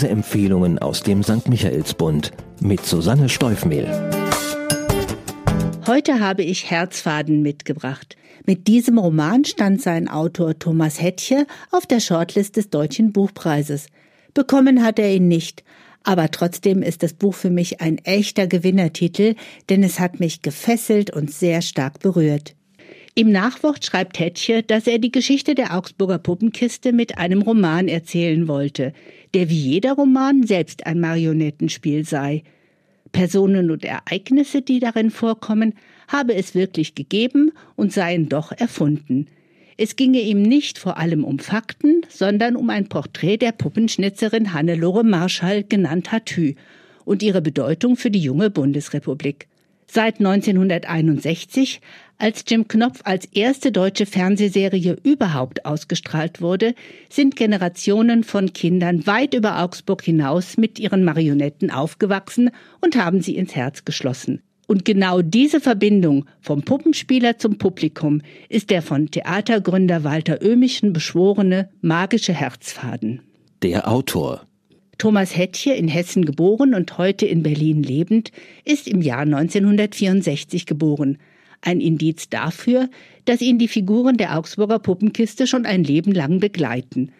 Leseempfehlungen aus dem St. Michaelsbund mit Susanne Steufmehl. Heute habe ich Herzfaden mitgebracht. Mit diesem Roman stand sein Autor Thomas Hettche auf der Shortlist des Deutschen Buchpreises. Bekommen hat er ihn nicht, aber trotzdem ist das Buch für mich ein echter Gewinnertitel, denn es hat mich gefesselt und sehr stark berührt. Im Nachwort schreibt Hettche, dass er die Geschichte der Augsburger Puppenkiste mit einem Roman erzählen wollte, der wie jeder Roman selbst ein Marionettenspiel sei. Personen und Ereignisse, die darin vorkommen, habe es wirklich gegeben und seien doch erfunden. Es ginge ihm nicht vor allem um Fakten, sondern um ein Porträt der Puppenschnitzerin Hannelore Marschall, genannt Hatü, und ihre Bedeutung für die junge Bundesrepublik. Seit 1961, als Jim Knopf als erste deutsche Fernsehserie überhaupt ausgestrahlt wurde, sind Generationen von Kindern weit über Augsburg hinaus mit ihren Marionetten aufgewachsen und haben sie ins Herz geschlossen. Und genau diese Verbindung vom Puppenspieler zum Publikum ist der von Theatergründer Walter Oehmischen beschworene magische Herzfaden. Der Autor Thomas Hettche, in Hessen geboren und heute in Berlin lebend, ist im Jahr 1964 geboren. Ein Indiz dafür, dass ihn die Figuren der Augsburger Puppenkiste schon ein Leben lang begleiten.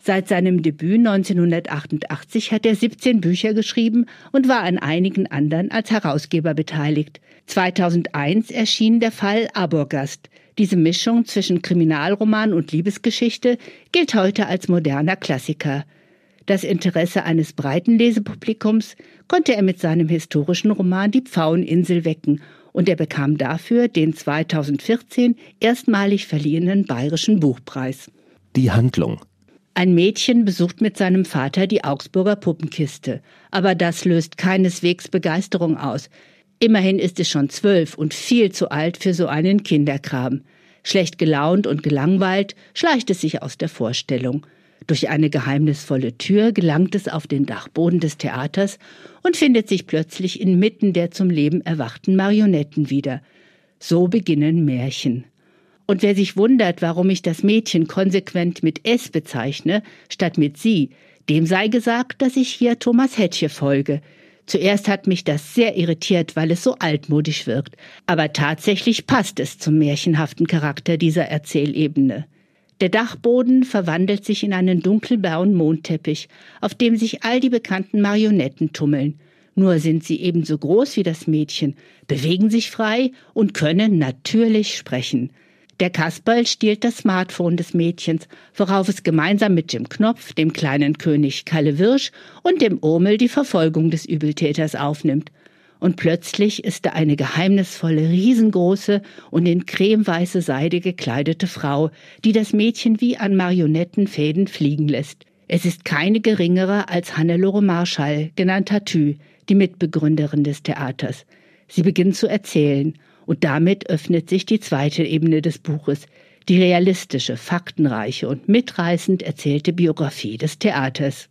Seit seinem Debüt 1988 hat er 17 Bücher geschrieben und war an einigen anderen als Herausgeber beteiligt. 2001 erschien der Fall Aborgast. Diese Mischung zwischen Kriminalroman und Liebesgeschichte gilt heute als moderner Klassiker. Das Interesse eines breiten Lesepublikums konnte er mit seinem historischen Roman Die Pfaueninsel wecken und er bekam dafür den 2014 erstmalig verliehenen Bayerischen Buchpreis. Die Handlung ein Mädchen besucht mit seinem Vater die Augsburger Puppenkiste. Aber das löst keineswegs Begeisterung aus. Immerhin ist es schon zwölf und viel zu alt für so einen Kinderkram. Schlecht gelaunt und gelangweilt schleicht es sich aus der Vorstellung. Durch eine geheimnisvolle Tür gelangt es auf den Dachboden des Theaters und findet sich plötzlich inmitten der zum Leben erwachten Marionetten wieder. So beginnen Märchen. Und wer sich wundert, warum ich das Mädchen konsequent mit S bezeichne, statt mit sie, dem sei gesagt, dass ich hier Thomas Hettche folge. Zuerst hat mich das sehr irritiert, weil es so altmodisch wirkt, aber tatsächlich passt es zum märchenhaften Charakter dieser Erzählebene. Der Dachboden verwandelt sich in einen dunkelblauen Mondteppich, auf dem sich all die bekannten Marionetten tummeln. Nur sind sie ebenso groß wie das Mädchen, bewegen sich frei und können natürlich sprechen. Der Kasperl stiehlt das Smartphone des Mädchens, worauf es gemeinsam mit Jim Knopf, dem kleinen König Kalle Wirsch und dem Urmel die Verfolgung des Übeltäters aufnimmt. Und plötzlich ist da eine geheimnisvolle, riesengroße und in cremeweiße Seide gekleidete Frau, die das Mädchen wie an Marionettenfäden fliegen lässt. Es ist keine geringere als Hannelore Marschall, genannt Tatü, die Mitbegründerin des Theaters. Sie beginnt zu erzählen und damit öffnet sich die zweite Ebene des Buches, die realistische, faktenreiche und mitreißend erzählte Biografie des Theaters.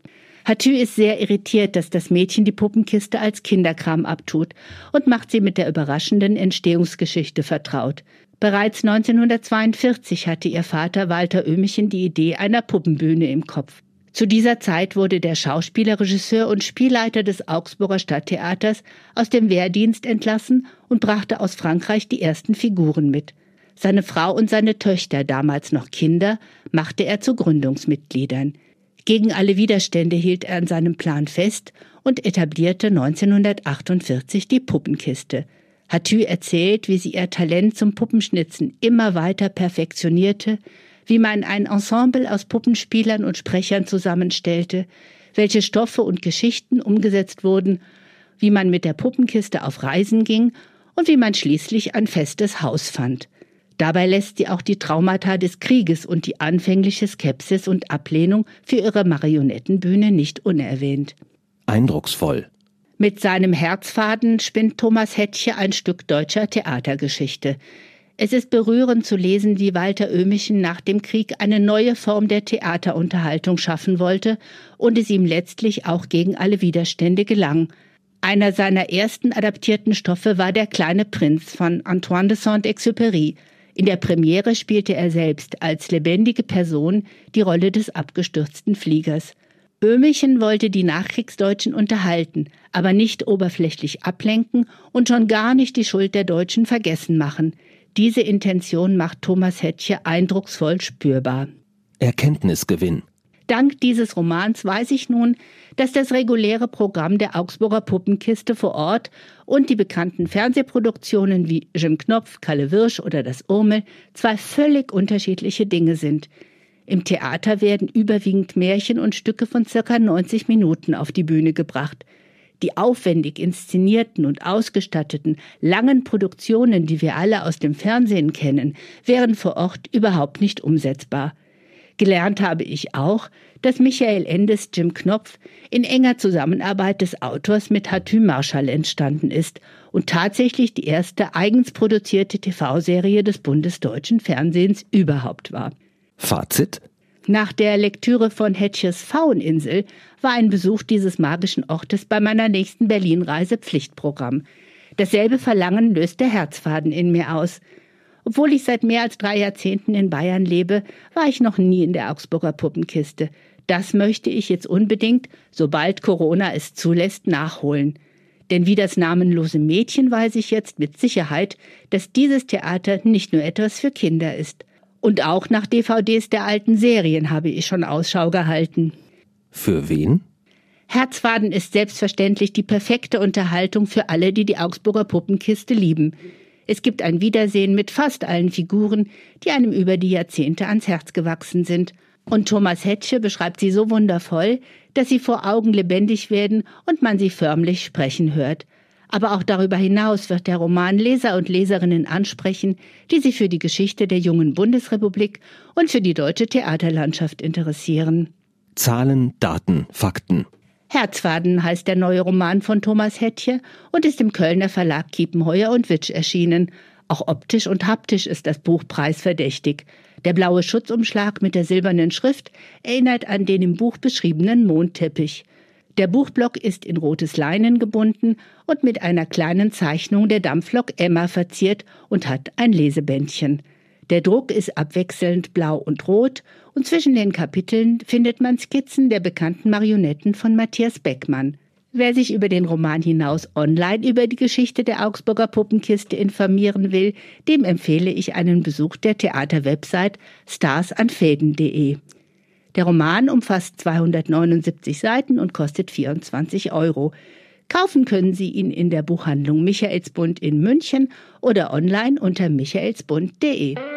Hatü ist sehr irritiert, dass das Mädchen die Puppenkiste als Kinderkram abtut und macht sie mit der überraschenden Entstehungsgeschichte vertraut. Bereits 1942 hatte ihr Vater Walter Oehmichen die Idee einer Puppenbühne im Kopf. Zu dieser Zeit wurde der Schauspieler, Regisseur und Spielleiter des Augsburger Stadttheaters aus dem Wehrdienst entlassen und brachte aus Frankreich die ersten Figuren mit. Seine Frau und seine Töchter, damals noch Kinder, machte er zu Gründungsmitgliedern. Gegen alle Widerstände hielt er an seinem Plan fest und etablierte 1948 die Puppenkiste. Hatü erzählt, wie sie ihr Talent zum Puppenschnitzen immer weiter perfektionierte, wie man ein Ensemble aus Puppenspielern und Sprechern zusammenstellte, welche Stoffe und Geschichten umgesetzt wurden, wie man mit der Puppenkiste auf Reisen ging und wie man schließlich ein festes Haus fand. Dabei lässt sie auch die Traumata des Krieges und die anfängliche Skepsis und Ablehnung für ihre Marionettenbühne nicht unerwähnt. Eindrucksvoll. Mit seinem Herzfaden spinnt Thomas Hettche ein Stück deutscher Theatergeschichte. Es ist berührend zu lesen, wie Walter Oehmichen nach dem Krieg eine neue Form der Theaterunterhaltung schaffen wollte und es ihm letztlich auch gegen alle Widerstände gelang. Einer seiner ersten adaptierten Stoffe war Der kleine Prinz von Antoine de Saint-Exupéry. In der Premiere spielte er selbst als lebendige Person die Rolle des abgestürzten Fliegers. Böhmischen wollte die Nachkriegsdeutschen unterhalten, aber nicht oberflächlich ablenken und schon gar nicht die Schuld der Deutschen vergessen machen. Diese Intention macht Thomas Hettche eindrucksvoll spürbar. Erkenntnisgewinn. Dank dieses Romans weiß ich nun, dass das reguläre Programm der Augsburger Puppenkiste vor Ort und die bekannten Fernsehproduktionen wie Jim Knopf, Kalle Wirsch oder das Urmel zwei völlig unterschiedliche Dinge sind. Im Theater werden überwiegend Märchen und Stücke von circa 90 Minuten auf die Bühne gebracht. Die aufwendig inszenierten und ausgestatteten langen Produktionen, die wir alle aus dem Fernsehen kennen, wären vor Ort überhaupt nicht umsetzbar. Gelernt habe ich auch, dass Michael Endes Jim Knopf in enger Zusammenarbeit des Autors mit Hatü Marschall entstanden ist und tatsächlich die erste eigens produzierte TV-Serie des bundesdeutschen Fernsehens überhaupt war. Fazit? Nach der Lektüre von Hetches Fauninsel war ein Besuch dieses magischen Ortes bei meiner nächsten Berlin-Reise Pflichtprogramm. Dasselbe Verlangen löst der Herzfaden in mir aus – obwohl ich seit mehr als drei Jahrzehnten in Bayern lebe, war ich noch nie in der Augsburger Puppenkiste. Das möchte ich jetzt unbedingt, sobald Corona es zulässt, nachholen. Denn wie das namenlose Mädchen weiß ich jetzt mit Sicherheit, dass dieses Theater nicht nur etwas für Kinder ist. Und auch nach DVDs der alten Serien habe ich schon Ausschau gehalten. Für wen? Herzfaden ist selbstverständlich die perfekte Unterhaltung für alle, die die Augsburger Puppenkiste lieben. Es gibt ein Wiedersehen mit fast allen Figuren, die einem über die Jahrzehnte ans Herz gewachsen sind. Und Thomas Hetsche beschreibt sie so wundervoll, dass sie vor Augen lebendig werden und man sie förmlich sprechen hört. Aber auch darüber hinaus wird der Roman Leser und Leserinnen ansprechen, die sich für die Geschichte der jungen Bundesrepublik und für die deutsche Theaterlandschaft interessieren. Zahlen, Daten, Fakten. Herzfaden heißt der neue Roman von Thomas Hettche und ist im Kölner Verlag Kiepenheuer und Witsch erschienen. Auch optisch und haptisch ist das Buch preisverdächtig. Der blaue Schutzumschlag mit der silbernen Schrift erinnert an den im Buch beschriebenen Mondteppich. Der Buchblock ist in rotes Leinen gebunden und mit einer kleinen Zeichnung der Dampflok Emma verziert und hat ein Lesebändchen. Der Druck ist abwechselnd blau und rot und zwischen den Kapiteln findet man Skizzen der bekannten Marionetten von Matthias Beckmann. Wer sich über den Roman hinaus online über die Geschichte der Augsburger Puppenkiste informieren will, dem empfehle ich einen Besuch der Theaterwebsite starsanfäden.de. Der Roman umfasst 279 Seiten und kostet 24 Euro. Kaufen können Sie ihn in der Buchhandlung Michaelsbund in München oder online unter michaelsbund.de.